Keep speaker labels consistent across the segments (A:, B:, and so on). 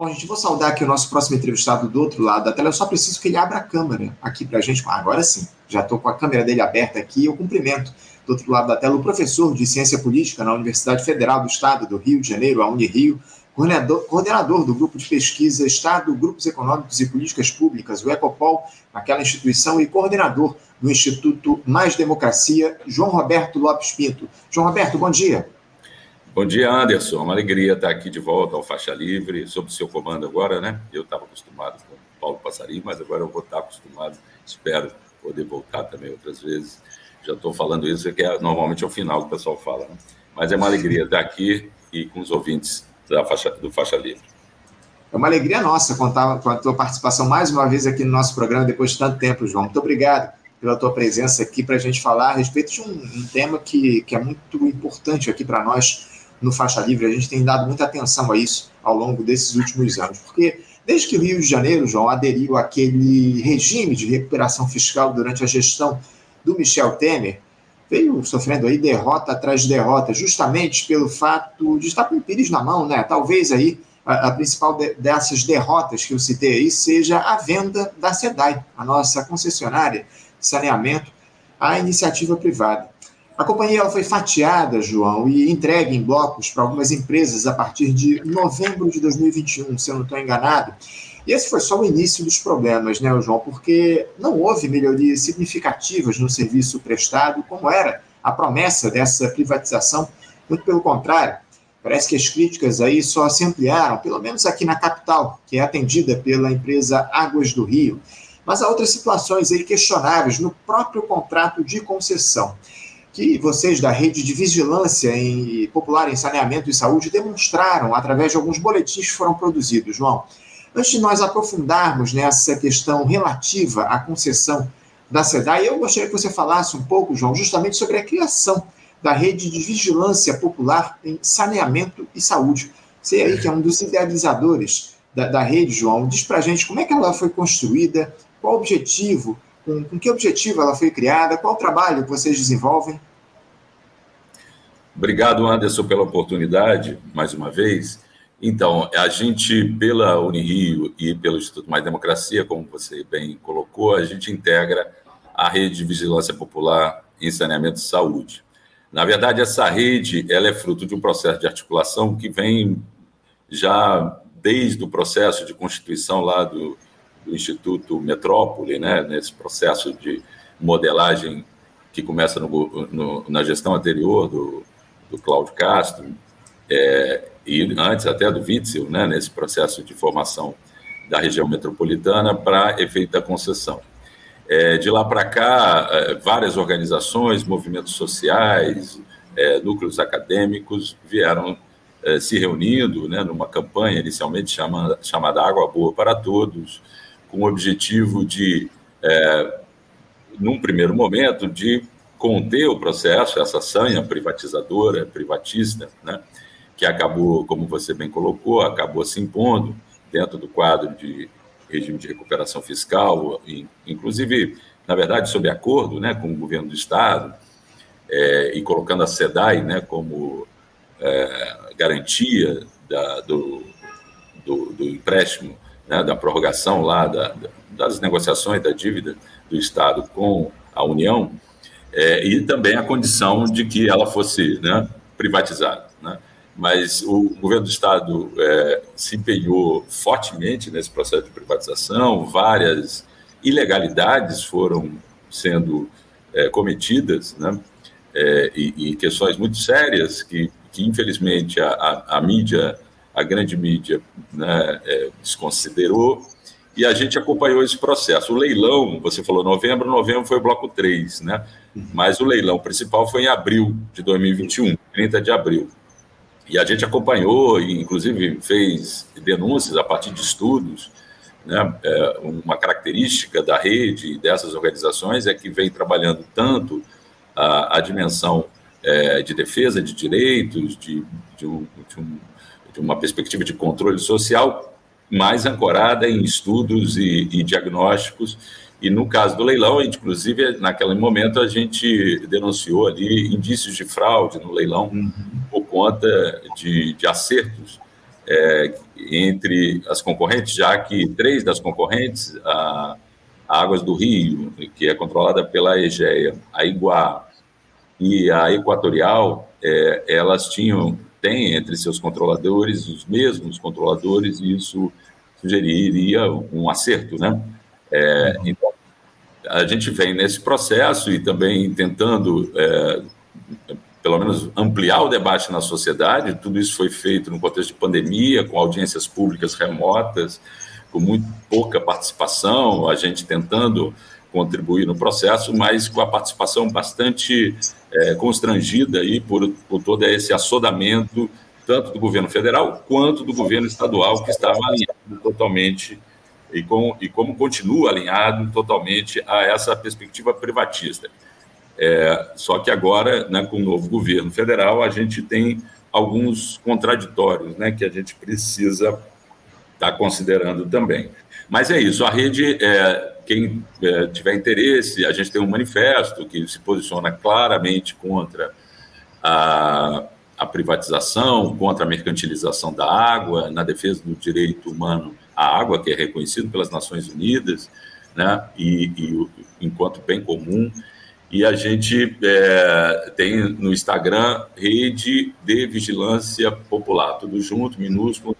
A: Bom, gente, vou saudar aqui o nosso próximo entrevistado do outro lado da tela. Eu só preciso que ele abra a câmera aqui para a gente. Ah, agora sim, já estou com a câmera dele aberta aqui. Eu cumprimento do outro lado da tela o professor de Ciência Política na Universidade Federal do Estado do Rio de Janeiro, a Unirio, coordenador, coordenador do Grupo de Pesquisa Estado, Grupos Econômicos e Políticas Públicas, o ECOPOL, naquela instituição, e coordenador do Instituto Mais Democracia, João Roberto Lopes Pinto. João Roberto, bom dia.
B: Bom dia, Anderson. Uma alegria estar aqui de volta ao Faixa Livre, sob o seu comando agora, né? Eu estava acostumado com o Paulo Passarinho, mas agora eu vou estar acostumado, espero poder voltar também outras vezes. Já estou falando isso, que é, normalmente é o final que o pessoal fala, né? Mas é uma alegria estar aqui e com os ouvintes da faixa, do Faixa Livre.
A: É uma alegria nossa contar com a tua participação mais uma vez aqui no nosso programa, depois de tanto tempo, João. Muito obrigado pela tua presença aqui para a gente falar a respeito de um, um tema que, que é muito importante aqui para nós no Faixa Livre. A gente tem dado muita atenção a isso ao longo desses últimos anos, porque desde que o Rio de Janeiro, João, aderiu àquele regime de recuperação fiscal durante a gestão do Michel Temer, veio sofrendo aí derrota atrás de derrota, justamente pelo fato de estar com o Pires na mão, né? Talvez aí a, a principal de, dessas derrotas que eu citei aí seja a venda da SEDAI, a nossa concessionária de saneamento, à iniciativa privada. A companhia foi fatiada, João, e entregue em blocos para algumas empresas a partir de novembro de 2021, se eu não estou enganado. E esse foi só o início dos problemas, né, João? Porque não houve melhorias significativas no serviço prestado, como era a promessa dessa privatização. Muito pelo contrário, parece que as críticas aí só se ampliaram, pelo menos aqui na capital, que é atendida pela empresa Águas do Rio. Mas há outras situações aí questionáveis no próprio contrato de concessão que vocês da rede de vigilância em, popular em saneamento e saúde demonstraram através de alguns boletins que foram produzidos, João. Antes de nós aprofundarmos nessa questão relativa à concessão da SEDAI, eu gostaria que você falasse um pouco, João, justamente sobre a criação da rede de vigilância popular em saneamento e saúde. Você aí que é um dos idealizadores da, da rede, João, diz para gente como é que ela foi construída, qual o objetivo com que objetivo ela foi criada? Qual o trabalho que vocês desenvolvem?
B: Obrigado, Anderson, pela oportunidade, mais uma vez. Então, a gente, pela Unirio e pelo Instituto Mais Democracia, como você bem colocou, a gente integra a rede de vigilância popular em saneamento e saúde. Na verdade, essa rede ela é fruto de um processo de articulação que vem já desde o processo de constituição lá do, do Instituto Metrópole, né, nesse processo de modelagem que começa no, no, na gestão anterior do, do Cláudio Castro, é, e antes até do Witzel, né, nesse processo de formação da região metropolitana para efeito da concessão. É, de lá para cá, é, várias organizações, movimentos sociais, é, núcleos acadêmicos vieram é, se reunindo né, numa campanha inicialmente chamada, chamada Água Boa para Todos, com o objetivo de, é, num primeiro momento, de conter o processo, essa sanha privatizadora, privatista, né, que acabou, como você bem colocou, acabou se impondo dentro do quadro de regime de recuperação fiscal, inclusive, na verdade, sob acordo né, com o governo do Estado, é, e colocando a SEDAI né, como é, garantia da, do, do, do empréstimo né, da prorrogação lá da, das negociações da dívida do Estado com a União, é, e também a condição de que ela fosse né, privatizada. Né? Mas o governo do Estado é, se empenhou fortemente nesse processo de privatização, várias ilegalidades foram sendo é, cometidas, né? É, e, e, questões muito sérias que, que infelizmente, a, a, a mídia a grande mídia né, é, desconsiderou, e a gente acompanhou esse processo. O leilão, você falou novembro, novembro foi o bloco 3, né? mas o leilão principal foi em abril de 2021, 30 de abril. E a gente acompanhou e, inclusive, fez denúncias a partir de estudos. Né? É, uma característica da rede dessas organizações é que vem trabalhando tanto a, a dimensão é, de defesa de direitos, de, de, um, de um de uma perspectiva de controle social mais ancorada em estudos e, e diagnósticos. E no caso do leilão, inclusive, naquele momento, a gente denunciou ali indícios de fraude no leilão uhum. por conta de, de acertos é, entre as concorrentes, já que três das concorrentes, a, a Águas do Rio, que é controlada pela EGEA, a Iguá e a Equatorial, é, elas tinham, têm entre seus controladores os mesmos controladores, e isso sugeriria um acerto, né? É, então, a gente vem nesse processo e também tentando, é, pelo menos, ampliar o debate na sociedade. Tudo isso foi feito no contexto de pandemia, com audiências públicas remotas, com muito pouca participação, a gente tentando contribuir no processo, mas com a participação bastante é, constrangida aí por, por todo esse assodamento, tanto do governo federal quanto do governo estadual, que estava alinhado totalmente e, com, e como continua alinhado totalmente a essa perspectiva privatista. É, só que agora, né, com o novo governo federal, a gente tem alguns contraditórios né, que a gente precisa estar tá considerando também. Mas é isso, a rede, é, quem é, tiver interesse, a gente tem um manifesto que se posiciona claramente contra a, a privatização, contra a mercantilização da água, na defesa do direito humano à água, que é reconhecido pelas Nações Unidas, né, e, e enquanto bem comum. E a gente é, tem no Instagram Rede de Vigilância Popular, tudo junto, minúsculo,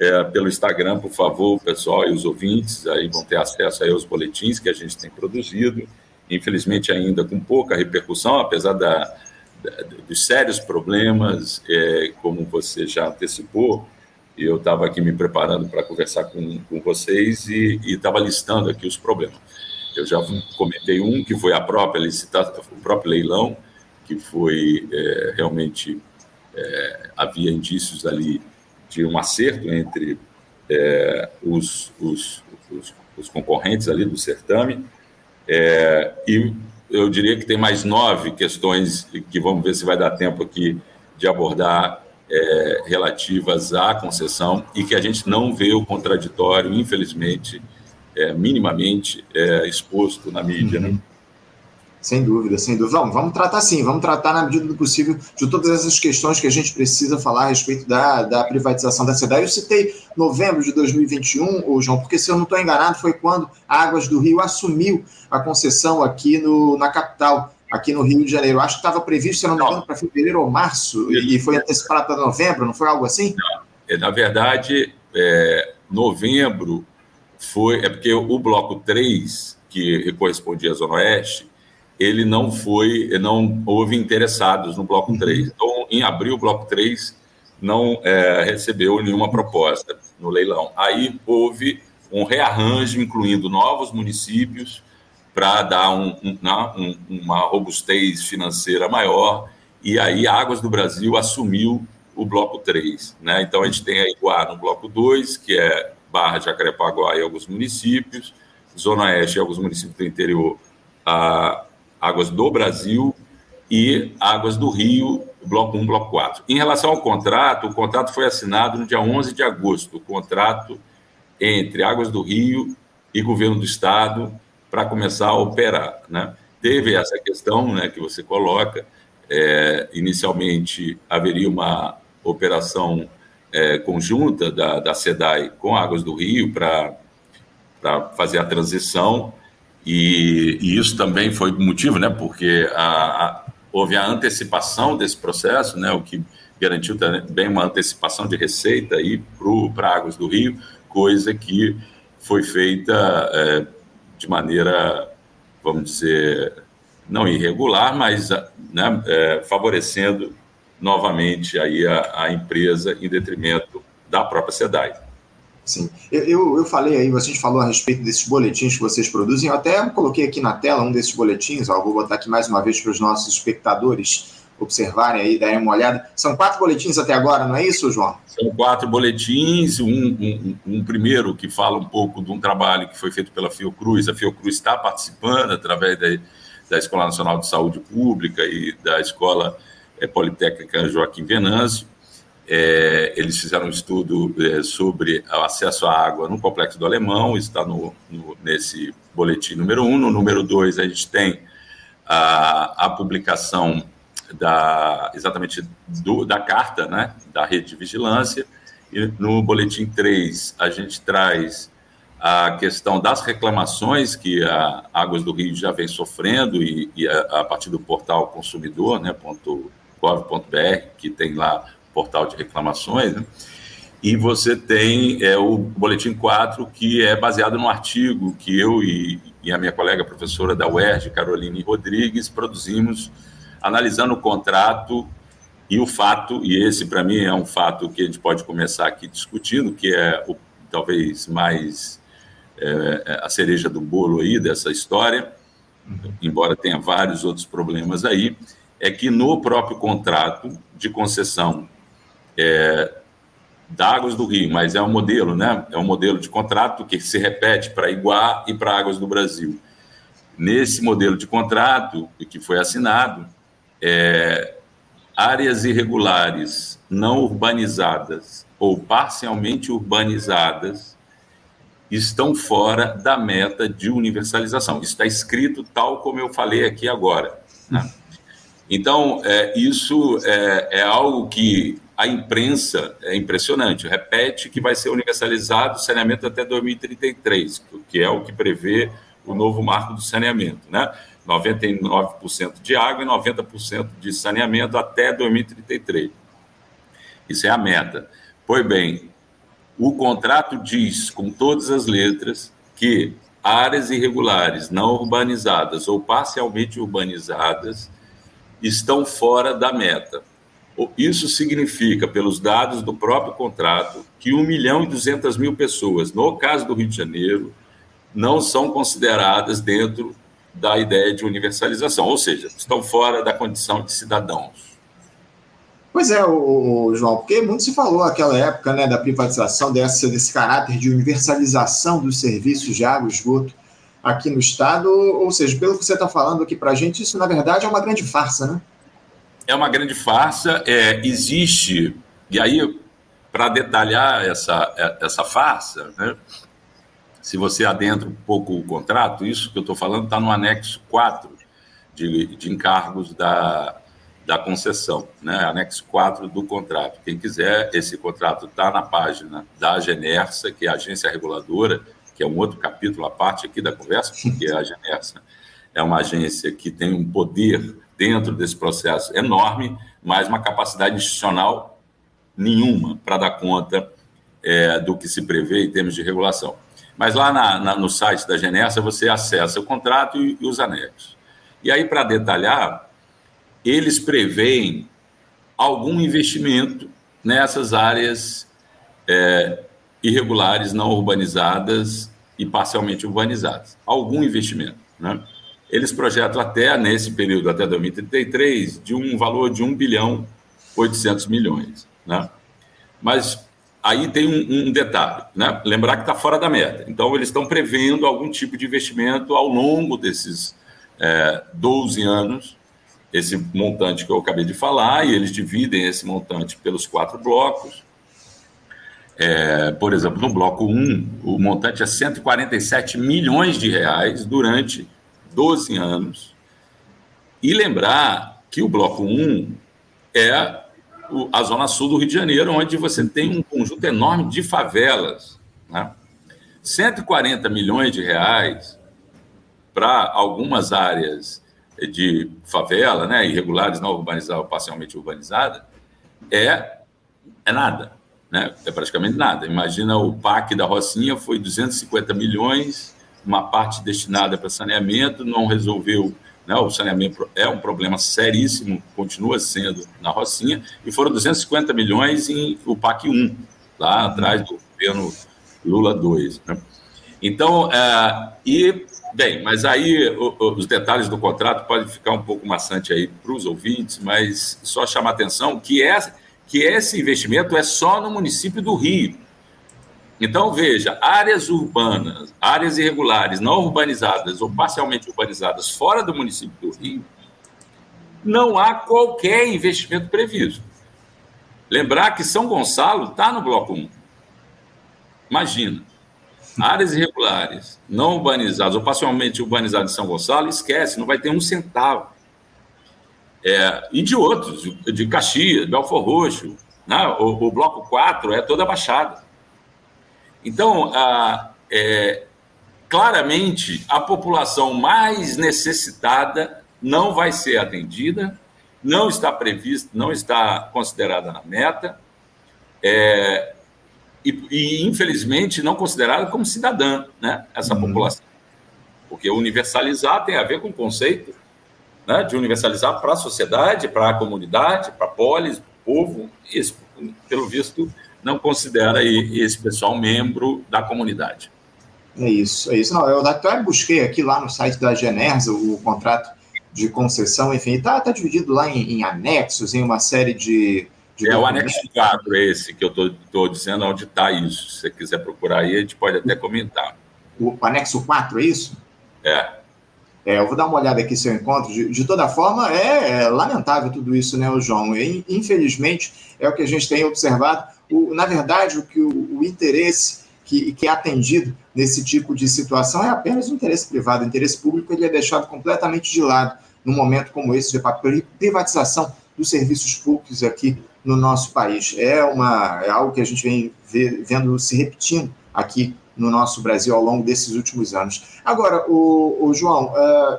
B: é, pelo Instagram, por favor, pessoal e os ouvintes aí vão ter acesso aí aos boletins que a gente tem produzido, infelizmente ainda com pouca repercussão, apesar da, da dos sérios problemas, é, como você já antecipou, eu estava aqui me preparando para conversar com, com vocês e estava listando aqui os problemas. Eu já comentei um que foi a própria licitação, o próprio leilão, que foi é, realmente é, havia indícios ali de um acerto entre é, os, os, os, os, concorrentes ali do certame. É, e eu diria que tem mais nove questões que vamos ver se vai dar tempo aqui de abordar é, relativas à concessão e que a gente não vê o contraditório, infelizmente, é, minimamente é, exposto na mídia. Né?
A: Sem dúvida, sem dúvida. Vamos, vamos tratar sim, vamos tratar na medida do possível de todas essas questões que a gente precisa falar a respeito da, da privatização da cidade. Eu citei novembro de 2021, ô João, porque se eu não estou enganado, foi quando a Águas do Rio assumiu a concessão aqui no, na capital, aqui no Rio de Janeiro. Acho que estava previsto, se eu não me engano, para fevereiro ou março, e foi antecipado para novembro, não foi algo assim? Não.
B: É, na verdade, é, novembro foi. É porque o bloco 3, que correspondia à Zona Oeste, ele não foi, não houve interessados no bloco 3. Uhum. Então, em abril, o bloco 3 não é, recebeu nenhuma proposta no leilão. Aí houve um rearranjo, incluindo novos municípios, para dar um, um, um, uma robustez financeira maior, e aí Águas do Brasil assumiu o bloco 3. Né? Então, a gente tem a Iguá no bloco 2, que é Barra, Jacarepaguá e alguns municípios, Zona Oeste e alguns municípios do interior, a Águas do Brasil e Águas do Rio, bloco 1, bloco 4. Em relação ao contrato, o contrato foi assinado no dia 11 de agosto, o contrato entre Águas do Rio e Governo do Estado para começar a operar. Né? Teve essa questão né, que você coloca, é, inicialmente haveria uma operação é, conjunta da, da SEDAI com Águas do Rio para fazer a transição, e, e, isso também foi motivo, né, porque a, a, houve a antecipação desse processo, né, o que garantiu também uma antecipação de receita para Águas do Rio, coisa que foi feita é, de maneira, vamos dizer, não irregular, mas né, é, favorecendo novamente aí a, a empresa em detrimento da própria SEDAI.
A: Sim. Eu, eu, eu, falei aí, gente falou a respeito desses boletins que vocês produzem, eu até coloquei aqui na tela um desses boletins, ó, vou botar aqui mais uma vez para os nossos espectadores observarem aí, darem uma olhada. São quatro boletins até agora, não é isso, João?
B: São quatro boletins, um, um, um primeiro que fala um pouco de um trabalho que foi feito pela Fiocruz, a Fiocruz está participando através da, da Escola Nacional de Saúde Pública e da Escola é, Politécnica Joaquim Venâncio, é, eles fizeram um estudo é, sobre o acesso à água no Complexo do Alemão, está no, no, nesse boletim número um. No número dois, a gente tem a, a publicação da, exatamente do, da carta né, da rede de vigilância, E no boletim 3, a gente traz a questão das reclamações que a Águas do Rio já vem sofrendo e, e a, a, partir do portal consumidor, né, .gov.br, que tem lá portal de reclamações, né? e você tem é, o Boletim 4, que é baseado no artigo que eu e, e a minha colega professora da UERJ, Caroline Rodrigues, produzimos, analisando o contrato e o fato, e esse para mim é um fato que a gente pode começar aqui discutindo, que é o, talvez mais é, é a cereja do bolo aí dessa história, embora tenha vários outros problemas aí, é que no próprio contrato de concessão é, da Águas do Rio, mas é um modelo, né? É um modelo de contrato que se repete para Iguá e para Águas do Brasil. Nesse modelo de contrato que foi assinado, é, áreas irregulares não urbanizadas ou parcialmente urbanizadas estão fora da meta de universalização. Isso está escrito tal como eu falei aqui agora. Né? Então, é, isso é, é algo que a imprensa é impressionante, repete que vai ser universalizado o saneamento até 2033, que é o que prevê o novo marco do saneamento, né? 99% de água e 90% de saneamento até 2033. Isso é a meta. Pois bem, o contrato diz com todas as letras que áreas irregulares não urbanizadas ou parcialmente urbanizadas estão fora da meta. Isso significa, pelos dados do próprio contrato, que 1 milhão e 200 mil pessoas, no caso do Rio de Janeiro, não são consideradas dentro da ideia de universalização, ou seja, estão fora da condição de cidadãos.
A: Pois é, o, o João, porque muito se falou naquela época né, da privatização, dessa, desse caráter de universalização dos serviços de água e esgoto aqui no Estado, ou seja, pelo que você está falando aqui para a gente, isso na verdade é uma grande farsa, né?
B: É uma grande farsa. É, existe, e aí, para detalhar essa, é, essa farsa, né, se você adentra um pouco o contrato, isso que eu estou falando está no anexo 4 de, de encargos da, da concessão, né? anexo 4 do contrato. Quem quiser, esse contrato está na página da Genersa, que é a agência reguladora, que é um outro capítulo à parte aqui da conversa, porque a Genersa é uma agência que tem um poder dentro desse processo enorme, mas uma capacidade institucional nenhuma para dar conta é, do que se prevê em termos de regulação. Mas lá na, na, no site da Genessa você acessa o contrato e, e os anexos. E aí, para detalhar, eles preveem algum investimento nessas áreas é, irregulares, não urbanizadas e parcialmente urbanizadas. Algum investimento. Né? Eles projetam até, nesse período, até 2033, de um valor de 1 bilhão 800 milhões. Né? Mas aí tem um, um detalhe, né? lembrar que está fora da meta. Então, eles estão prevendo algum tipo de investimento ao longo desses é, 12 anos, esse montante que eu acabei de falar, e eles dividem esse montante pelos quatro blocos. É, por exemplo, no bloco 1, o montante é 147 milhões de reais durante 12 anos. E lembrar que o Bloco 1 é a Zona Sul do Rio de Janeiro, onde você tem um conjunto enorme de favelas. Né? 140 milhões de reais para algumas áreas de favela, né, irregulares, não urbanizadas, parcialmente urbanizadas, é, é nada. Né? É praticamente nada. Imagina o PAC da Rocinha foi 250 milhões uma parte destinada para saneamento, não resolveu. Né, o saneamento é um problema seríssimo, continua sendo na Rocinha, e foram 250 milhões em o PAC 1, lá atrás do governo Lula 2. Né? Então, é, e, bem, mas aí o, os detalhes do contrato podem ficar um pouco maçante aí para os ouvintes, mas só chamar atenção que, é, que esse investimento é só no município do Rio. Então, veja, áreas urbanas, áreas irregulares, não urbanizadas ou parcialmente urbanizadas fora do município do Rio, não há qualquer investimento previsto. Lembrar que São Gonçalo está no bloco 1. Imagina. Áreas irregulares, não urbanizadas ou parcialmente urbanizadas em São Gonçalo, esquece, não vai ter um centavo. É, e de outros, de Caxias, Belfor Roxo, Né? O, o, bloco 4 é toda Baixada. Então, a, é, claramente, a população mais necessitada não vai ser atendida, não está prevista, não está considerada na meta, é, e, e, infelizmente, não considerada como cidadã, né, essa uhum. população. Porque universalizar tem a ver com o conceito né, de universalizar para a sociedade, para a comunidade, para a polis, para o povo. Isso, pelo visto, não considera esse pessoal membro da comunidade.
A: É isso, é isso. Não, eu até busquei aqui lá no site da Genersa o contrato de concessão, enfim, está tá dividido lá em, em, anexos, em uma série de. de
B: é o anexo 4, esse que eu estou dizendo onde está isso. Se você quiser procurar aí, a gente pode até comentar.
A: O, o anexo 4, é isso?
B: É.
A: É, eu vou dar uma olhada aqui se eu encontro. De, de toda forma, é, é, lamentável tudo isso, né, João? E, infelizmente, é o que a gente tem observado. O, na verdade, o que o, o interesse que, que, é atendido nesse tipo de situação é apenas o interesse privado. O interesse público ele é deixado completamente de lado num momento como esse de privatização dos serviços públicos aqui no nosso país. É, uma, é algo que a gente vem ver, vendo se repetindo aqui no nosso Brasil ao longo desses últimos anos. Agora, o, o João, uh,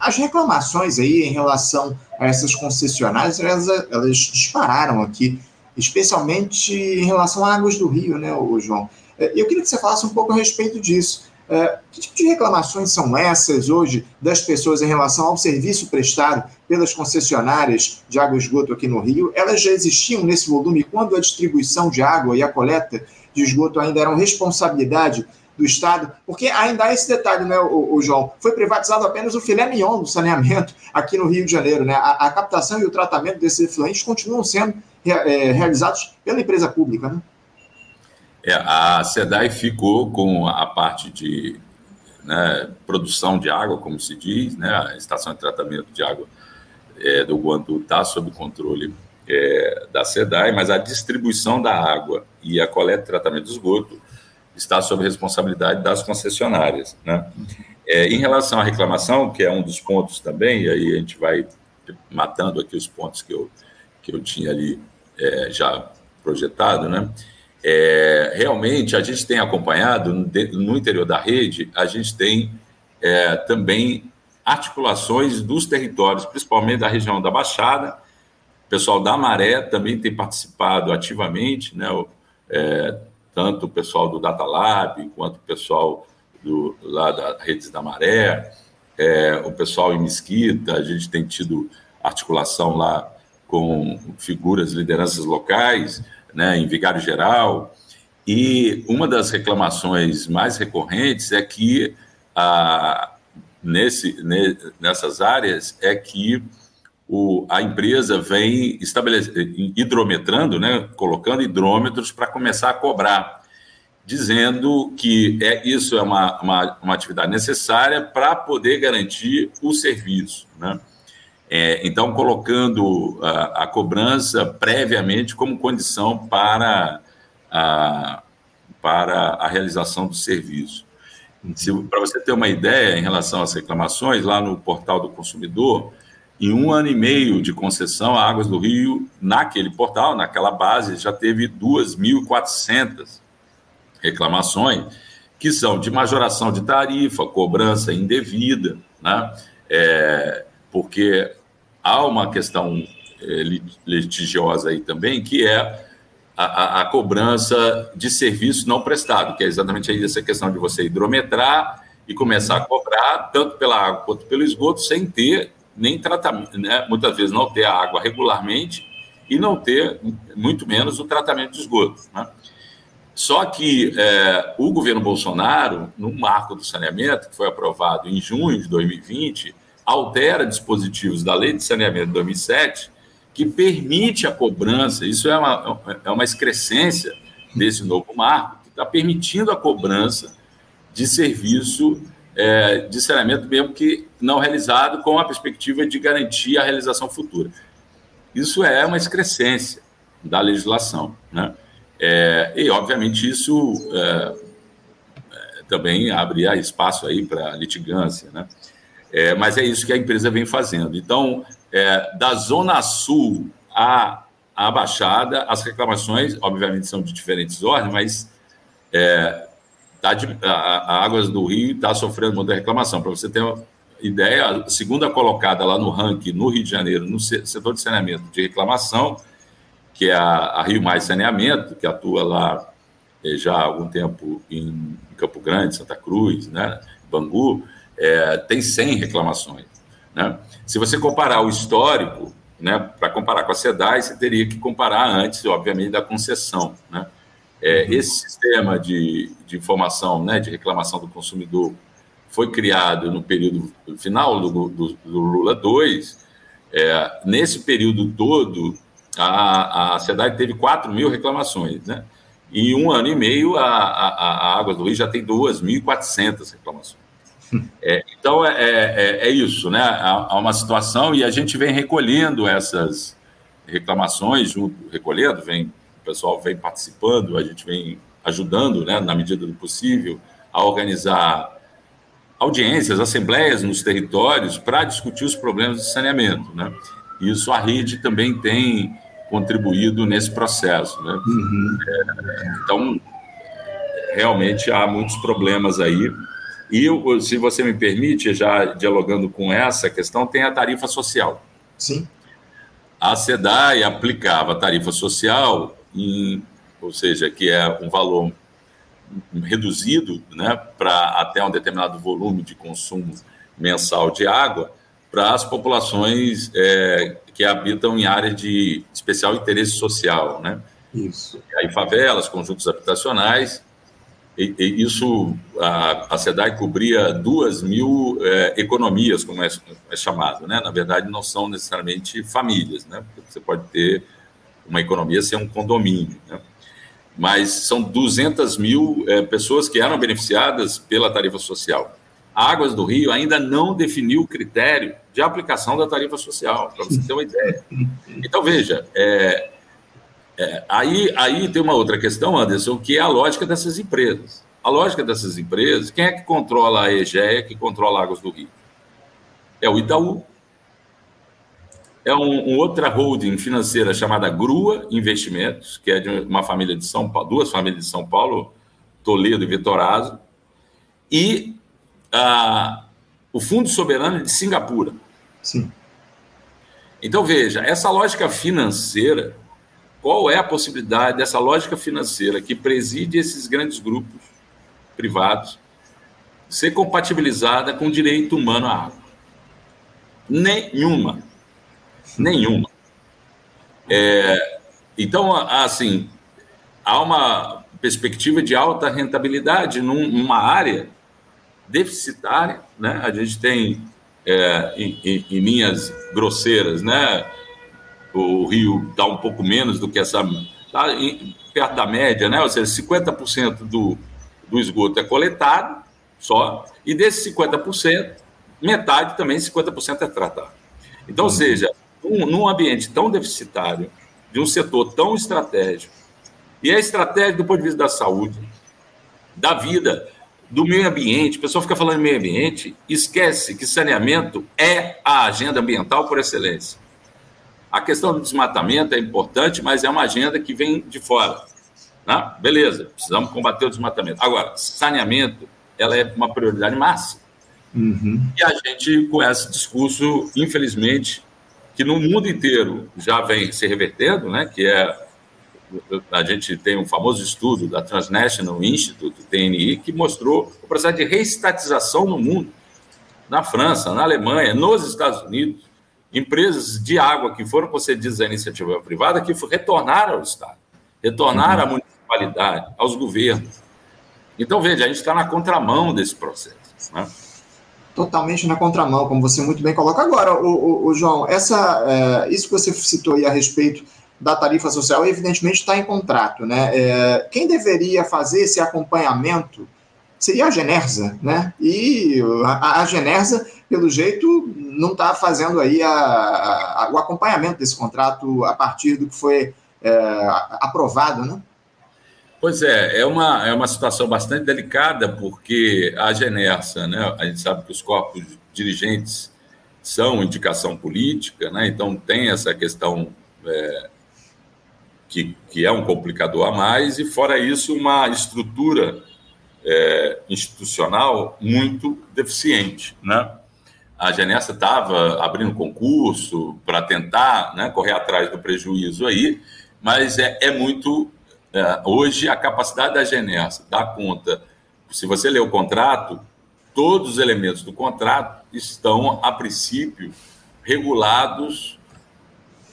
A: as reclamações aí em relação a essas concessionárias, elas, elas dispararam aqui, especialmente em relação a Águas do Rio, né, o João? Eh, eu queria que você falasse um pouco a respeito disso. Que tipo de reclamações são essas hoje das pessoas em relação ao serviço prestado pelas concessionárias de água e esgoto aqui no Rio? Elas já existiam nesse volume quando a distribuição de água e a coleta de esgoto ainda eram responsabilidade do Estado, porque ainda há esse detalhe, né, o, o, João? Foi privatizado apenas o filé mignon do saneamento aqui no Rio de Janeiro, né? A, a captação e o tratamento desses efluentes continuam sendo é, realizados pela empresa pública, né?
B: É, a SEDAI ficou com a parte de né, produção de água, como se diz, né? A estação de tratamento de água é, do Guandu está sob controle é, da SEDAI, mas a distribuição da água e a coleta e tratamento de esgoto está sob responsabilidade das concessionárias. Né? É, em relação à reclamação, que é um dos pontos também, e aí a gente vai matando aqui os pontos que eu, que eu tinha ali é, já projetado, né? É, realmente, a gente tem acompanhado no interior da rede, a gente tem é, também articulações dos territórios, principalmente da região da Baixada, pessoal da Maré também tem participado ativamente, né? É, tanto o pessoal do Data Lab, quanto o pessoal do, lá da Redes da Maré, é, o pessoal em Mesquita, a gente tem tido articulação lá com figuras, lideranças locais, né, em Vigário Geral, e uma das reclamações mais recorrentes é que a, nesse, nessas áreas é que o, a empresa vem hidrometrando, né, colocando hidrômetros para começar a cobrar, dizendo que é, isso é uma, uma, uma atividade necessária para poder garantir o serviço. Né? É, então, colocando a, a, cobrança previamente como condição para a, para a realização do serviço. Para você ter uma ideia em relação às reclamações, lá no portal do consumidor, em um ano e meio de concessão, a Águas do Rio, naquele portal, naquela base, já teve 2.400 reclamações, que são de majoração de tarifa, cobrança indevida, né? É, porque há uma questão é, litigiosa aí também, que é a, a, cobrança de serviço não prestado, que é exatamente aí essa questão de você hidrometrar e começar a cobrar, tanto pela água quanto pelo esgoto, sem ter nem tratamento, né? muitas vezes não ter a água regularmente e não ter, muito menos, o tratamento de esgoto. Né? Só que é, o governo Bolsonaro, no marco do saneamento, que foi aprovado em junho de 2020, altera dispositivos da Lei de Saneamento de 2007 que permite a cobrança, isso é uma, é uma excrescência desse novo marco, que está permitindo a cobrança de serviço é, de saneamento, mesmo que não realizado, com a perspectiva de garantir a realização futura. Isso é uma excrescência da legislação. Né? É, e, obviamente, isso é, é também abre espaço aí para litigância. Né? É, mas é isso que a empresa vem fazendo. Então, é, da Zona Sul à, a Baixada, as reclamações, obviamente, são de diferentes ordens, mas é, tá de, a, a Águas do Rio está sofrendo muita reclamação. Para você ter uma ideia, a segunda colocada lá no ranking, no Rio de Janeiro, no setor de saneamento de reclamação, que é a, a Rio Mais Saneamento, que atua lá é, já há algum tempo em Campo Grande, Santa Cruz, né, Bangu, é, tem 100 reclamações. Né? Se você comparar o histórico, né, para comparar com a SEDAI, você teria que comparar antes, obviamente, da concessão. Né? É, uhum. esse sistema de, de informação, né, de reclamação do consumidor, foi criado no período final do, do, do Lula 2. É, nesse período todo, a, a SEDAI teve 4 mil reclamações. Né? Em um ano e meio, a, a, a Águas do Rio já tem 2.400 reclamações. É, então, é, é, é, isso, né? Há, há, uma situação e a gente vem recolhendo essas reclamações, junto, recolhendo, vem, o pessoal vem participando, a gente vem ajudando, né, na medida do possível, a organizar audiências, assembleias nos territórios para discutir os problemas de saneamento, né? Isso a rede também tem contribuído nesse processo, né? Uhum. É, então, realmente há muitos problemas aí e, se você me permite, já dialogando com essa questão, tem a tarifa social.
A: Sim.
B: A SEDAI aplicava a tarifa social, em, ou seja, que é um valor reduzido né, para até um determinado volume de consumo mensal de água para as populações é, que habitam em áreas de especial interesse social. Né?
A: Isso.
B: E aí, favelas, conjuntos habitacionais e, e isso, a, a SEDAI cobria duas mil é, economias, como é, é, chamado, né? Na verdade, não são necessariamente famílias, né? Porque você pode ter uma economia sem um condomínio, né? Mas são 200 mil é, pessoas que eram beneficiadas pela tarifa social. A Águas do Rio ainda não definiu o critério de aplicação da tarifa social, para você ter uma ideia. Então, veja, é, é, aí, aí tem uma outra questão, Anderson, que é a lógica dessas empresas. A lógica dessas empresas, quem é que controla a EGEA, que controla Águas do Rio? É o Itaú. É um, um, outra holding financeira chamada Grua Investimentos, que é de uma família de São Paulo, duas famílias de São Paulo, Toledo e Vitorazo, e ah, o Fundo Soberano de Singapura.
A: Sim.
B: Então, veja, essa lógica financeira qual é a possibilidade dessa lógica financeira que preside esses grandes grupos privados ser compatibilizada com o direito humano à água? Nenhuma. Nenhuma. É, então, assim, há uma perspectiva de alta rentabilidade numa área deficitária, né? A gente tem, é, em, em, em linhas grosseiras, né? o Rio está um pouco menos do que essa. Está perto da média, né? Ou seja, 50% do, do esgoto é coletado só, e desses 50%, metade também, 50% é tratado. Então, ou uhum. seja, um, num ambiente tão deficitário, de um setor tão estratégico, e é estratégico do ponto de vista da saúde, da vida, do meio ambiente, o pessoal fica falando em meio ambiente, esquece que saneamento é a agenda ambiental por excelência. A questão do desmatamento é importante, mas é uma agenda que vem de fora. Né? Beleza, precisamos combater o desmatamento. Agora, saneamento, ela é uma prioridade máxima. Uhum. E a gente, com esse discurso, infelizmente, que no mundo inteiro já vem se revertendo, né? que é a gente tem um famoso estudo da Transnational Institute, TNI, que mostrou o processo de reestatização no mundo, na França, na Alemanha, nos Estados Unidos, empresas de água que foram concedidas à iniciativa privada que retornaram ao Estado, retornaram uhum. à municipalidade, aos governos. Então, veja, a gente está na contramão desse processo. Né?
A: Totalmente na contramão, como você muito bem coloca. Agora, o, o, o João, essa, é, isso que você citou aí a respeito da tarifa social, evidentemente está em contrato. Né? É, quem deveria fazer esse acompanhamento seria a Genersa, né? E a, a Genersa, pelo jeito, não está fazendo aí a, a, o acompanhamento desse contrato a partir do que foi é, aprovado, né?
B: Pois é, é uma, é uma situação bastante delicada, porque a Genersa, né, a gente sabe que os corpos dirigentes são indicação política, né, então tem essa questão é, que, que é um complicador a mais, e fora isso, uma estrutura é, institucional muito deficiente. Né? A Genessa estava abrindo concurso para tentar né, correr atrás do prejuízo aí, mas é, é muito. É, hoje, a capacidade da Genessa dar conta, se você ler o contrato, todos os elementos do contrato estão, a princípio, regulados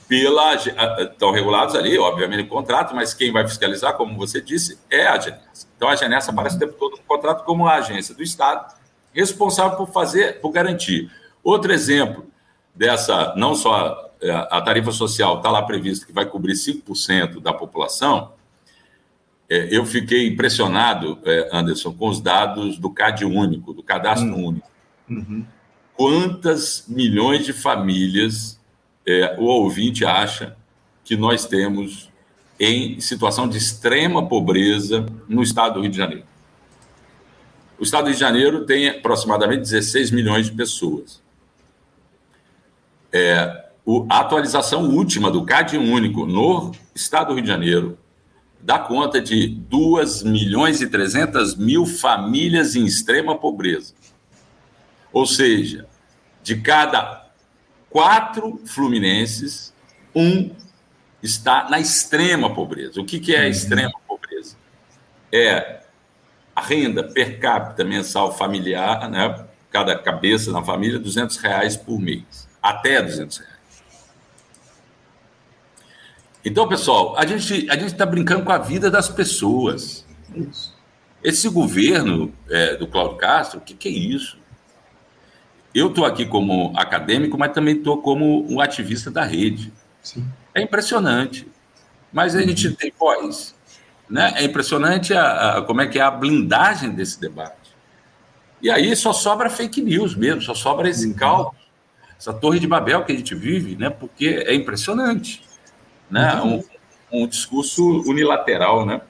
B: pela estão regulados ali, obviamente, no contrato, mas quem vai fiscalizar, como você disse, é a Genessa. Então a Genessa aparece o tempo todo no contrato como a agência do Estado responsável por fazer, por garantir. Outro exemplo dessa, não só é, a tarifa social está lá previsto que vai cobrir 5% da população, é, eu fiquei impressionado, é, Anderson, com os dados do CAD único, do cadastro uhum. único. Uhum. Quantas milhões de famílias é, o ouvinte acha que nós temos em situação de extrema pobreza no estado do Rio de Janeiro. O estado do Rio de Janeiro tem aproximadamente 16 milhões de pessoas. É, a atualização última do CAD único no estado do Rio de Janeiro dá conta de 2 milhões e 300 mil famílias em extrema pobreza. Ou seja, de cada quatro fluminenses, um está na extrema pobreza. O que, que é a uhum. extrema pobreza? É a renda per capita mensal familiar, né? cada cabeça na família, 200 reais por mês. Até 200 reais. Então, pessoal, a gente a está brincando com a vida das pessoas. Esse governo é, do Cláudio Castro, o que, que é isso? eu estou aqui como acadêmico, mas também estou como um ativista da rede. Sim. É impressionante. Mas a gente uhum. tem voz. Né? É impressionante a, a, como é que é a blindagem desse debate. E aí só sobra fake news mesmo, só sobra esse uhum. cálculo, essa torre de Babel que a gente vive, né? porque é impressionante. Né? Uhum. Um, um discurso unilateral. Né?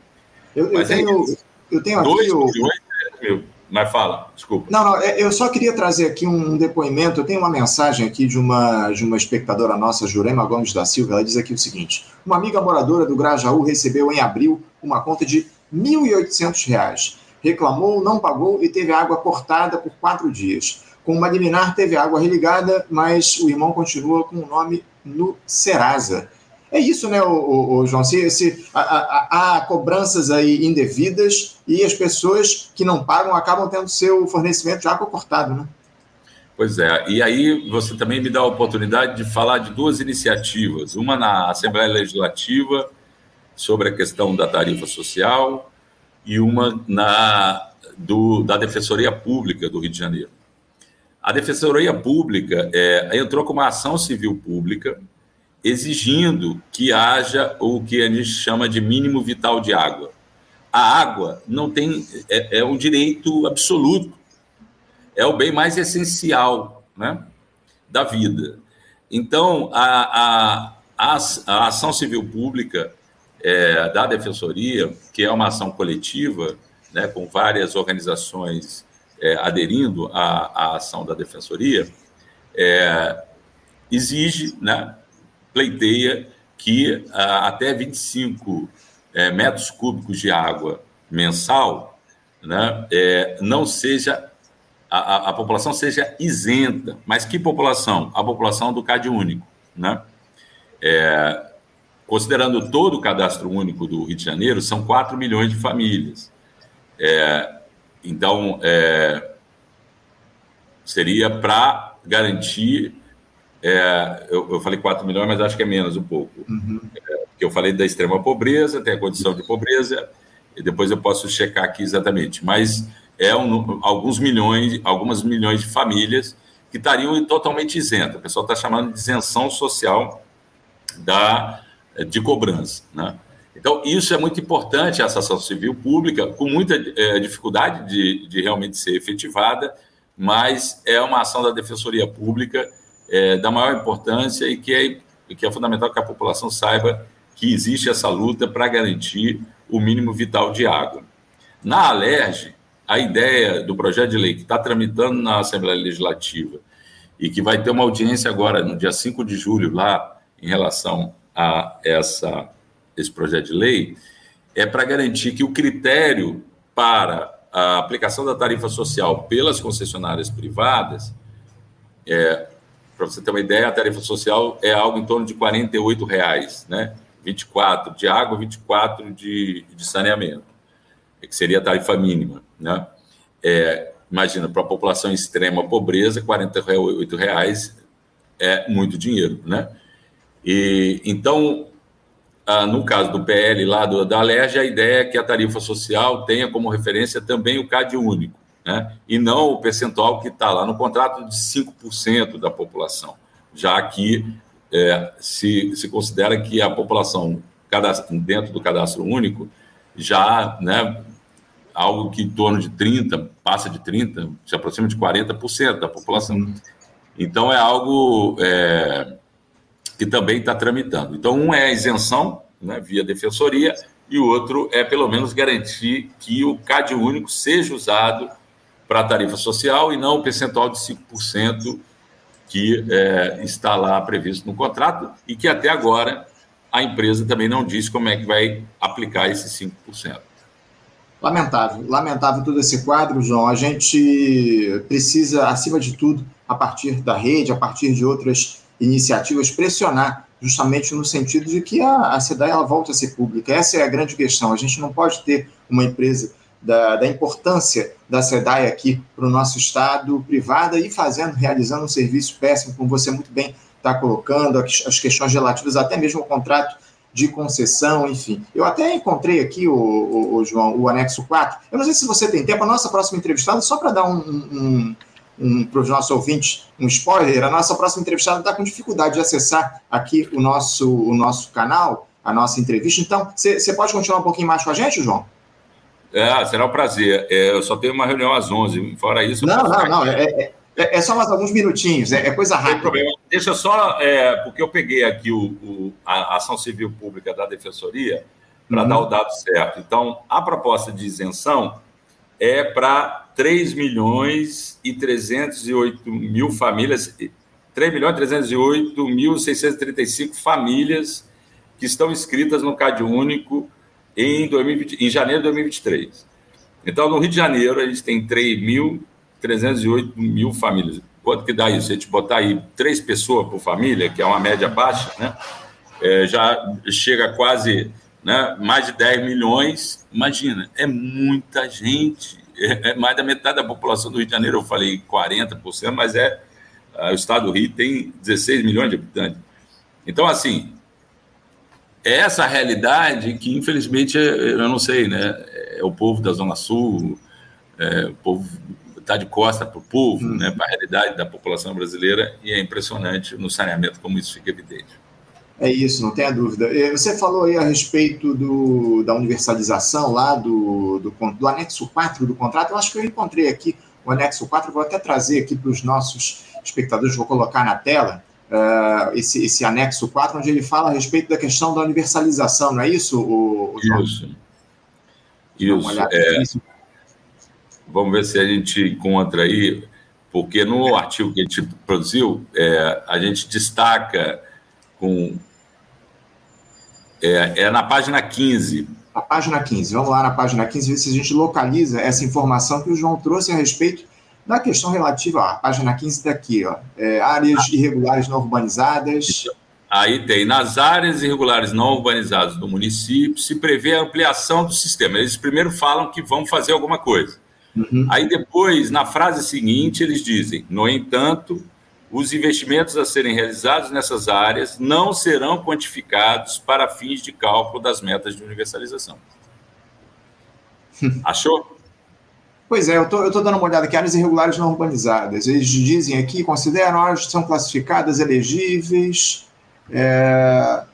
A: Eu, eu é tenho, é eu tenho aqui... Dois milhões,
B: meu, mas fala, desculpa.
A: Não, não, é, eu só queria trazer aqui um depoimento. Eu tenho uma mensagem aqui de uma, de uma espectadora nossa, Jurema Gomes da Silva. Ela diz aqui o seguinte: Uma amiga moradora do Grajaú recebeu em abril uma conta de R$ 1.800. Reclamou, não pagou e teve água cortada por quatro dias. Com uma liminar, teve água religada, mas o irmão continua com o nome no Serasa. É isso, né, o, o, o João? Se, se há, cobranças aí indevidas e as pessoas que não pagam acabam tendo seu fornecimento de água cortado, né?
B: Pois é, e aí você também me dá a oportunidade de falar de duas iniciativas, uma na Assembleia Legislativa sobre a questão da tarifa social e uma na do, da Defensoria Pública do Rio de Janeiro. A Defensoria Pública é, entrou com uma ação civil pública exigindo que haja o que a gente chama de mínimo vital de água. A água não tem é, é um direito absoluto, é o bem mais essencial, né, da vida. Então a, a, a, ação civil pública é, da defensoria, que é uma ação coletiva, né, com várias organizações é, aderindo à, à, ação da defensoria, é, exige, né, pleiteia que ah, até 25 é, metros cúbicos de água mensal né, é, não seja a, a, população seja isenta. Mas que população? A população do CAD único. Né? É, considerando todo o cadastro único do Rio de Janeiro, são 4 milhões de famílias. É, então, é, seria para garantir é, eu, eu, falei 4 milhões, mas acho que é menos um pouco. Uhum. É, eu falei da extrema pobreza, tem a condição de pobreza, e depois eu posso checar aqui exatamente. Mas é um, alguns milhões, algumas milhões de famílias que estariam totalmente isentas. O pessoal está chamando de isenção social da, de cobrança. Né? Então, isso é muito importante, essa ação civil pública, com muita é, dificuldade de, de realmente ser efetivada, mas é uma ação da Defensoria Pública é, da maior importância e que, é, que é fundamental que a população saiba que existe essa luta para garantir o mínimo vital de água. Na Alerj, a ideia do projeto de lei que está tramitando na Assembleia Legislativa e que vai ter uma audiência agora, no dia 5 de julho, lá, em relação a essa, esse projeto de lei é para garantir que o critério para a aplicação da tarifa social pelas concessionárias privadas, é, para você ter uma ideia, a tarifa social é algo em torno de R$ reais, né? 24 de água, 24 de, de saneamento, que seria a tarifa mínima, né? É, imagina, para a população extrema pobreza, R$ reais é muito dinheiro, né? E, então, ah, no caso do PL lá do, da Alerj, a ideia é que a tarifa social tenha como referência também o CAD único, né? e não o percentual que está lá no contrato de 5% da população, já que é, se, se considera que a população dentro do cadastro único já, né, algo que em torno de 30, passa de 30, se aproxima de 40% da população. Então é algo é, que também está tramitando. Então, um é a isenção, né, via defensoria, e o outro é, pelo menos, garantir que o CAD único seja usado para a tarifa social e não o percentual de 5% que é, está lá previsto no contrato e que até agora a empresa também não disse como é que vai aplicar esses 5%.
A: Lamentável, lamentável todo esse quadro, João. A gente precisa, acima de tudo, a partir da rede, a partir de outras iniciativas, pressionar justamente no sentido de que a, a ela volta a ser pública. Essa é a grande questão. A gente não pode ter uma empresa da, da importância da SEDAI aqui para o nosso Estado privada e fazendo, realizando um serviço péssimo, como você muito bem está colocando, as questões relativas até mesmo ao contrato de concessão, enfim. Eu até encontrei aqui, o, o, o João, o anexo 4. Eu não sei se você tem tempo, a nossa próxima entrevistada, só para dar um, um, um para os nossos ouvintes um spoiler, a nossa próxima entrevistada está com dificuldade de acessar aqui o nosso, o nosso canal, a nossa entrevista. Então, você pode continuar um pouquinho mais com a gente, João?
B: É, será um prazer. É, eu só tenho uma reunião às 11. Fora isso.
A: Não, não, não. É, é, é, é, só mais alguns minutinhos. É, é coisa rápida. Problema.
B: Deixa só. Porque eu peguei aqui o, o, a ação civil pública da Defensoria para uhum. dar o dado certo. Então, a proposta de isenção é para 3 milhões e 308 mil famílias, 3 milhões e 308 mil 635 famílias que estão inscritas no CAD Único em, 2020, em janeiro de 2023. Então, no Rio de Janeiro, a gente tem 3.308 mil famílias. Quanto que dá isso? Se a gente botar aí três pessoas por família, que é uma média baixa, né? É, já chega quase né, mais de 10 milhões. Imagina, é muita gente. É, é, mais da metade da população do Rio de Janeiro, eu falei 40%, mas é o estado do Rio tem 16 milhões de habitantes. Então, assim, essa realidade que, infelizmente, é, eu não sei, né? É o povo da Zona Sul, é, o povo está de costa para o povo, hum. né, para a realidade da população brasileira, e é impressionante no saneamento como isso fica evidente.
A: É isso, não tenha dúvida. Você falou aí a respeito do, da universalização lá do, do, do, anexo 4 do contrato. Eu acho que eu encontrei aqui o anexo 4, vou até trazer aqui para os nossos espectadores, vou colocar na tela uh, esse, esse anexo 4, onde ele fala a respeito da questão da universalização, não é isso, o,
B: o João? Isso. Isso. É, vamos ver se a gente encontra aí, porque no artigo que a gente produziu, é, a gente destaca com é, é na página 15.
A: A página 15, vamos lá na página 15, ver se a gente localiza essa informação que o João trouxe a respeito da questão relativa à página 15 daqui, ó, é, áreas irregulares não urbanizadas.
B: Aí tem, nas áreas irregulares não urbanizadas do município, se prevê a ampliação do sistema. Eles primeiro falam que vão fazer alguma coisa. Uhum. Aí depois, na frase seguinte, eles dizem: no entanto, os investimentos a serem realizados nessas áreas não serão quantificados para fins de cálculo das metas de universalização. Achou?
A: Pois é, eu estou dando uma olhada aqui, áreas irregulares não urbanizadas. Eles dizem aqui, consideram que são classificadas elegíveis. É...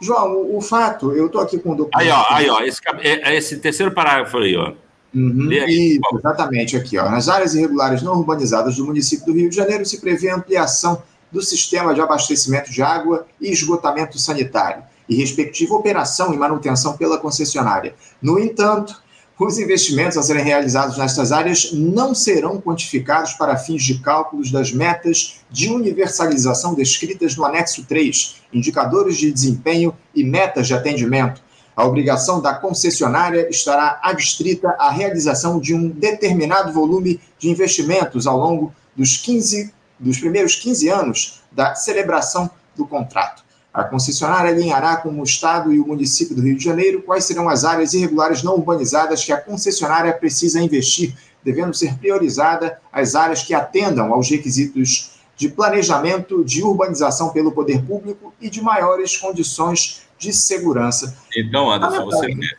A: João, o, o, fato, eu estou aqui com o
B: documento. Aí, ó, aí, ó esse, é, é esse terceiro parágrafo aí, ó.
A: Uhum, exatamente, aqui. Ó. Nas áreas irregulares não urbanizadas do município do Rio de Janeiro se prevê a ampliação do sistema de abastecimento de água e esgotamento sanitário e respectiva operação e manutenção pela concessionária. No entanto, Os investimentos a serem realizados nestas áreas não serão quantificados para fins de cálculos das metas de universalização descritas no anexo 3, indicadores de desempenho e metas de atendimento. A obrigação da concessionária estará adstrita à realização de um determinado volume de investimentos ao longo dos 15 dos primeiros 15 anos da celebração do contrato. A concessionária alinhará com o Estado e o município do Rio de Janeiro quais serão as áreas irregulares não urbanizadas que a concessionária precisa investir, devendo ser priorizada as áreas que atendam aos requisitos de planejamento de urbanização pelo poder público e de maiores condições de segurança.
B: Então, Anderson, você vê.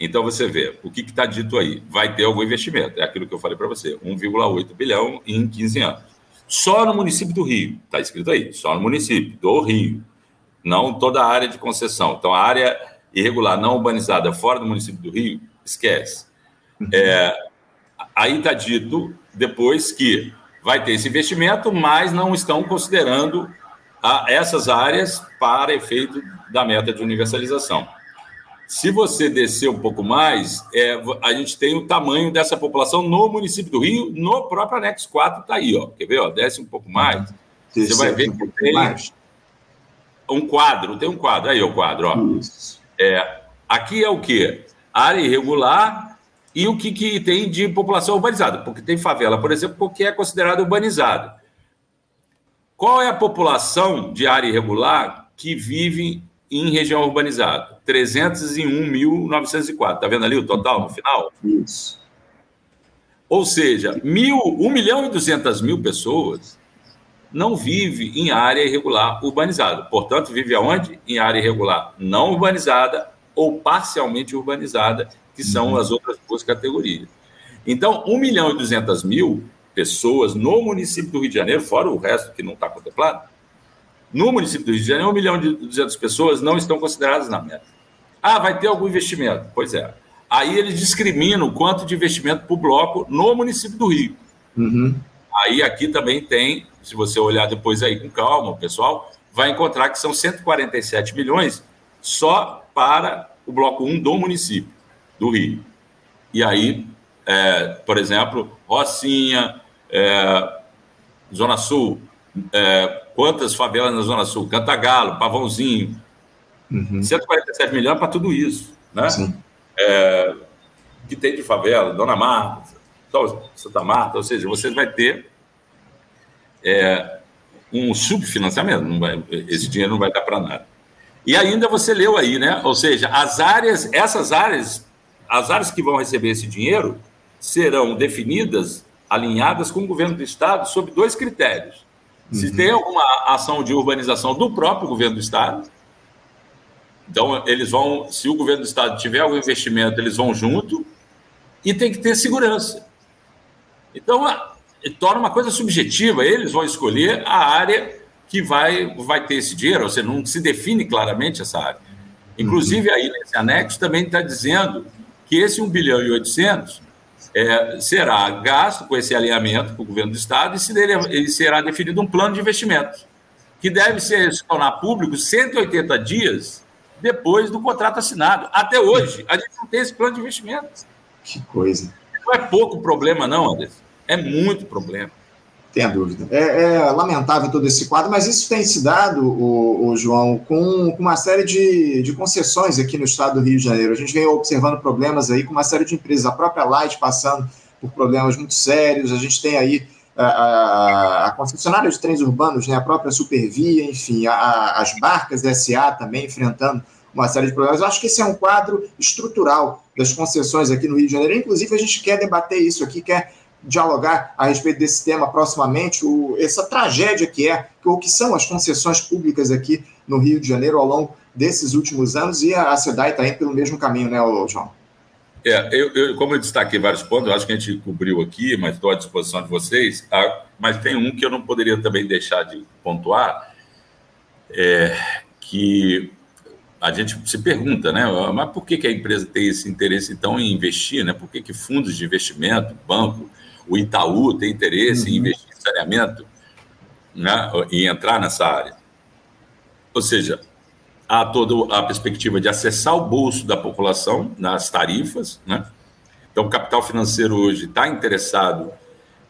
B: Então você vê, o que está dito aí? Vai ter algum investimento, é aquilo que eu falei para você, 1,8 bilhão em 15 anos. Só no município do Rio, está escrito aí, só no município do Rio não toda a área de concessão. Então, a área irregular não urbanizada fora do município do Rio, esquece. É, aí está dito depois que vai ter esse investimento, mas não estão considerando a, essas áreas para efeito da meta de universalização. Se você descer um pouco mais, é, a gente tem o tamanho dessa população no município do Rio, no próprio anexo 4 está aí, ó. Quer ver? Ó, desce um pouco mais. Você vai ver que tem mais um quadro, tem um quadro, aí o quadro, ó. É, aqui é o quê? Área irregular e o que, que tem de população urbanizada, porque tem favela, por exemplo, porque é considerada urbanizada. Qual é a população de área irregular que vive em região urbanizada? 301.904. Está vendo ali o total no final? Isso. Ou seja, mil, 1 milhão e 200 mil pessoas não vive em área irregular urbanizada. Portanto, vive aonde? Em área irregular não urbanizada ou parcialmente urbanizada, que são uhum. as outras duas categorias. Então, 1 milhão e 200 mil pessoas no município do Rio de Janeiro, fora o resto que não está contemplado, no município do Rio de Janeiro, 1 milhão e 200 pessoas não estão consideradas na meta. Ah, vai ter algum investimento? Pois é. Aí eles discriminam quanto de investimento por bloco no município do Rio. Uhum. Aí aqui também tem, se você olhar depois aí com calma, pessoal, vai encontrar que são 147 milhões só para o bloco 1 do município do Rio. E aí, é, por exemplo, Rocinha, é, Zona Sul, é, quantas favelas na Zona Sul? Cantagalo, Pavãozinho. Uhum. 147 milhões para tudo isso, né? É, que tem de favela, Dona Marta, Santa Marta, ou seja, você vai ter é, um subfinanciamento, vai, esse dinheiro não vai dar para nada. E ainda você leu aí, né? Ou seja, as áreas, essas áreas, as áreas que vão receber esse dinheiro serão definidas, alinhadas com o governo do estado sob dois critérios. Se uhum. tem alguma ação de urbanização do próprio governo do estado, então eles vão, se o governo do estado tiver algum investimento, eles vão junto e tem que ter segurança. Então, torna uma coisa subjetiva. Eles vão escolher a área que vai, vai ter esse dinheiro, ou seja, não se define claramente essa área. Inclusive, aí nesse anexo também está dizendo que esse 1 bilhão e 800 é, será gasto com esse alinhamento com o governo do Estado e se dele, ele será definido um plano de investimentos, que deve ser, se tornar público 180 dias depois do contrato assinado. Até hoje, a gente não tem esse plano de investimentos.
A: Que coisa.
B: Não é pouco problema, não, Anderson. É muito problema.
A: Tenha dúvida. É, é, lamentável todo esse quadro, mas isso tem se dado, o, o João, com, com, uma série de, de concessões aqui no estado do Rio de Janeiro. A gente vem observando problemas aí com uma série de empresas, a própria Light passando por problemas muito sérios, a gente tem aí a, a, a concessionária de trens urbanos, né, a própria Supervia, enfim, a, as barcas SA também enfrentando uma série de problemas. Eu acho que esse é um quadro estrutural das concessões aqui no Rio de Janeiro. Inclusive, a gente quer debater isso aqui, quer dialogar a respeito desse tema proximamente, o, essa tragédia que é, o que são as concessões públicas aqui no Rio de Janeiro ao longo desses últimos anos, e a, a SEDAI está indo pelo mesmo caminho, né, João?
B: É, eu, eu, como eu destaquei vários pontos, eu acho que a gente cobriu aqui, mas estou à disposição de vocês. Ah, mas tem um que eu não poderia também deixar de pontuar, é, que a gente se pergunta, né? Mas por que, que a empresa tem esse interesse, então, em investir, né? Por que, que fundos de investimento, banco, o Itaú tem interesse uhum. em investir em saneamento, né, e entrar nessa área. Ou seja, há toda a perspectiva de acessar o bolso da população nas tarifas, né? Então, o capital financeiro hoje está interessado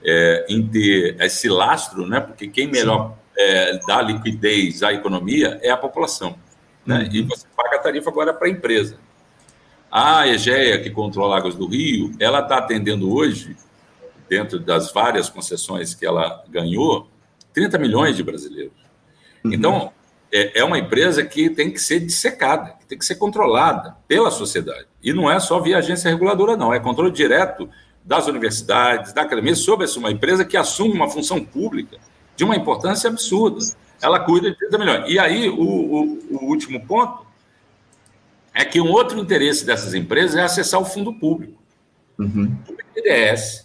B: é, em ter esse lastro, né? porque quem melhor é, dá liquidez à economia é a população. Né? Uhum. E você paga a tarifa agora para a empresa. A EGEA, que controla Águas do Rio, ela está atendendo hoje, dentro das várias concessões que ela ganhou, 30 milhões de brasileiros. Uhum. Então, é, é uma empresa que tem que ser dissecada, que tem que ser controlada pela sociedade. E não é só via agência reguladora, não, é controle direto das universidades, da academia, sobre essa uma empresa que assume uma função pública de uma importância absurda. Ela cuida de 30 milhões. E aí, o, o, o último ponto é que um outro interesse dessas empresas é acessar o fundo público. Uhum. O BNDES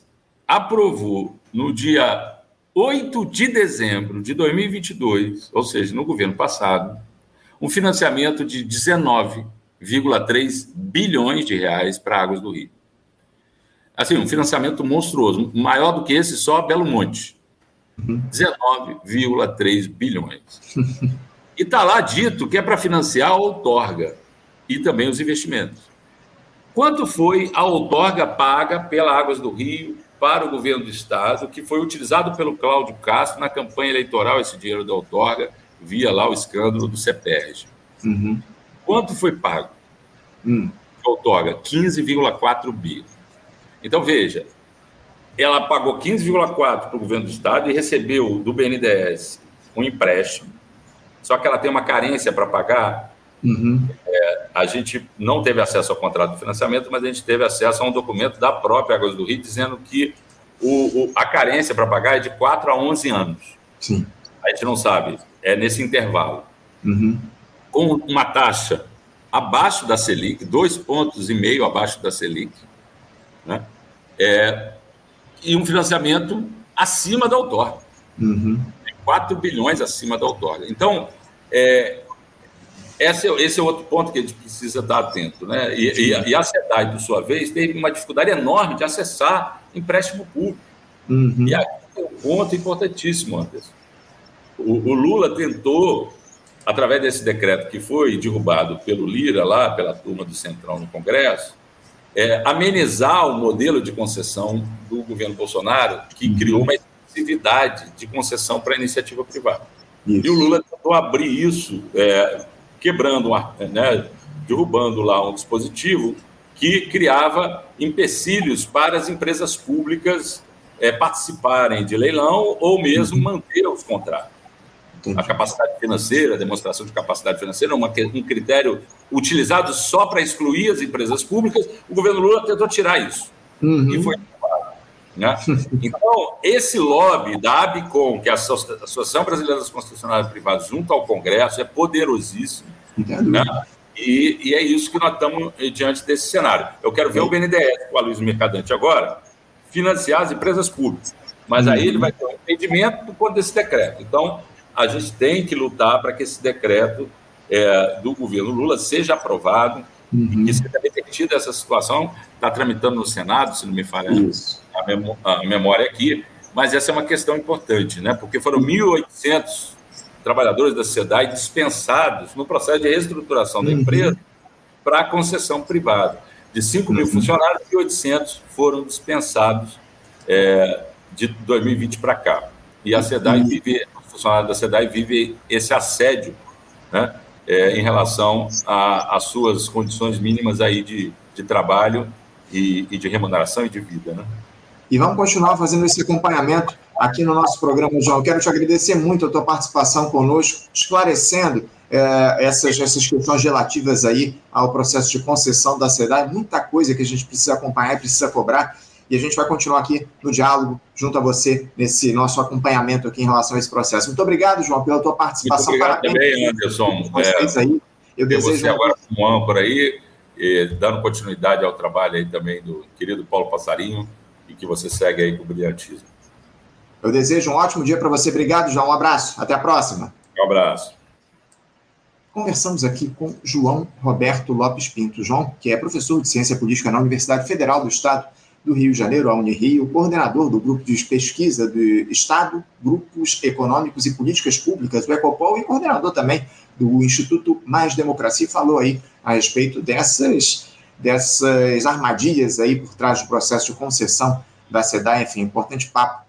B: aprovou no dia 8 de dezembro de 2022, ou seja, no governo passado, um financiamento de 19,3 bilhões de reais para Águas do Rio. Assim, um financiamento monstruoso, maior do que esse só Belo Monte. 19,3 bilhões. E está lá dito que é para financiar a outorga e também os investimentos. Quanto foi a outorga paga pela Águas do Rio para o governo do Estado, que foi utilizado pelo Cláudio Castro na campanha eleitoral, esse dinheiro da outorga, via lá o escândalo do CEPERG. Uhum. Quanto foi pago? Hum. Outorga, 15,4 bi. Então, veja, ela pagou 15,4 para o governo do Estado e recebeu do BNDES um empréstimo, só que ela tem uma carência para pagar. Uhum. É, a gente não teve acesso ao contrato de financiamento, mas a gente teve acesso a um documento da própria Águas do Rio dizendo que o, o, a carência para pagar é de 4 a 11 anos. Sim. A gente não sabe, é nesse intervalo. Uhum. Com uma taxa abaixo da Selic, dois pontos e meio abaixo da Selic, né? É, e um financiamento acima da outorga. Uhum. 4 bilhões acima da outorga. Então, é, esse, é, esse é outro ponto que a gente precisa estar atento. Né? E, e, e a SEDAI, por sua vez, teve uma dificuldade enorme de acessar empréstimo público. Uhum. E aqui tem um ponto importantíssimo, Anderson. O, o Lula tentou, através desse decreto que foi derrubado pelo Lira, lá, pela turma do Centrão no Congresso, é, amenizar o modelo de concessão do governo Bolsonaro, que uhum. criou uma exclusividade de concessão para iniciativa privada. Isso. E o Lula tentou abrir isso, é, quebrando, né, derrubando lá um dispositivo que criava empecilhos para as empresas públicas é, participarem de leilão ou mesmo uhum. manter os contratos. Entendi. A capacidade financeira, a demonstração de capacidade financeira uma, um critério utilizado só para excluir as empresas públicas. O governo Lula tentou tirar isso. Uhum. E foi né? Então, esse lobby da ABCOM, que é a Associação Brasileira das Constitucionais Privadas, junto ao Congresso, é poderosíssimo. Né? E, e, é isso que nós estamos diante desse cenário. Eu quero ver Sim. o BNDES, com a Luiz Mercadante agora, financiar as empresas públicas. Mas aí ele vai ter um entendimento do ponto desse decreto. Então, a gente tem que lutar para que esse decreto é, do governo Lula seja aprovado uhum. e que seja revertida essa situação. Está tramitando no Senado, se não me falha a, memó a, memória aqui, mas essa é uma questão importante, né? porque foram 1.800 trabalhadores da SEDAI dispensados no processo de reestruturação da uhum. empresa para a concessão privada. De 5 mil uhum. funcionários, 1.800 foram dispensados é, de 2020 para cá. E a SEDAI uhum. vive funcionário da SEDAI vive esse assédio né, é, em relação às suas condições mínimas aí de, de trabalho e, e, de remuneração e de vida. Né?
A: E vamos continuar fazendo esse acompanhamento aqui no nosso programa, João. Quero te agradecer muito a tua participação conosco, esclarecendo é, essas, essas questões relativas aí ao processo de concessão da SEDAI. Muita coisa que a gente precisa acompanhar e precisa cobrar e a gente vai continuar aqui no diálogo junto a você nesse nosso acompanhamento aqui em relação a esse processo. Muito obrigado, João, pela tua participação.
B: Muito obrigado também, Anderson. É, aí. Eu desejo você agora como âncora aí, dando continuidade ao trabalho aí também do querido Paulo Passarinho e que você segue aí com brilhantismo.
A: Eu desejo um ótimo dia para você. Obrigado, João. Um abraço. Até a próxima.
B: Um abraço.
A: Conversamos aqui com João Roberto Lopes Pinto. João, que é professor de Ciência Política na Universidade Federal do Estado do Rio de Janeiro, a Unirio, coordenador do Grupo de Pesquisa do Estado, Grupos Econômicos e Políticas Públicas, o Ecopol, e coordenador também do Instituto Mais Democracia, falou aí a respeito dessas dessas armadilhas aí por trás do processo de concessão da SEDA. Enfim, importante papo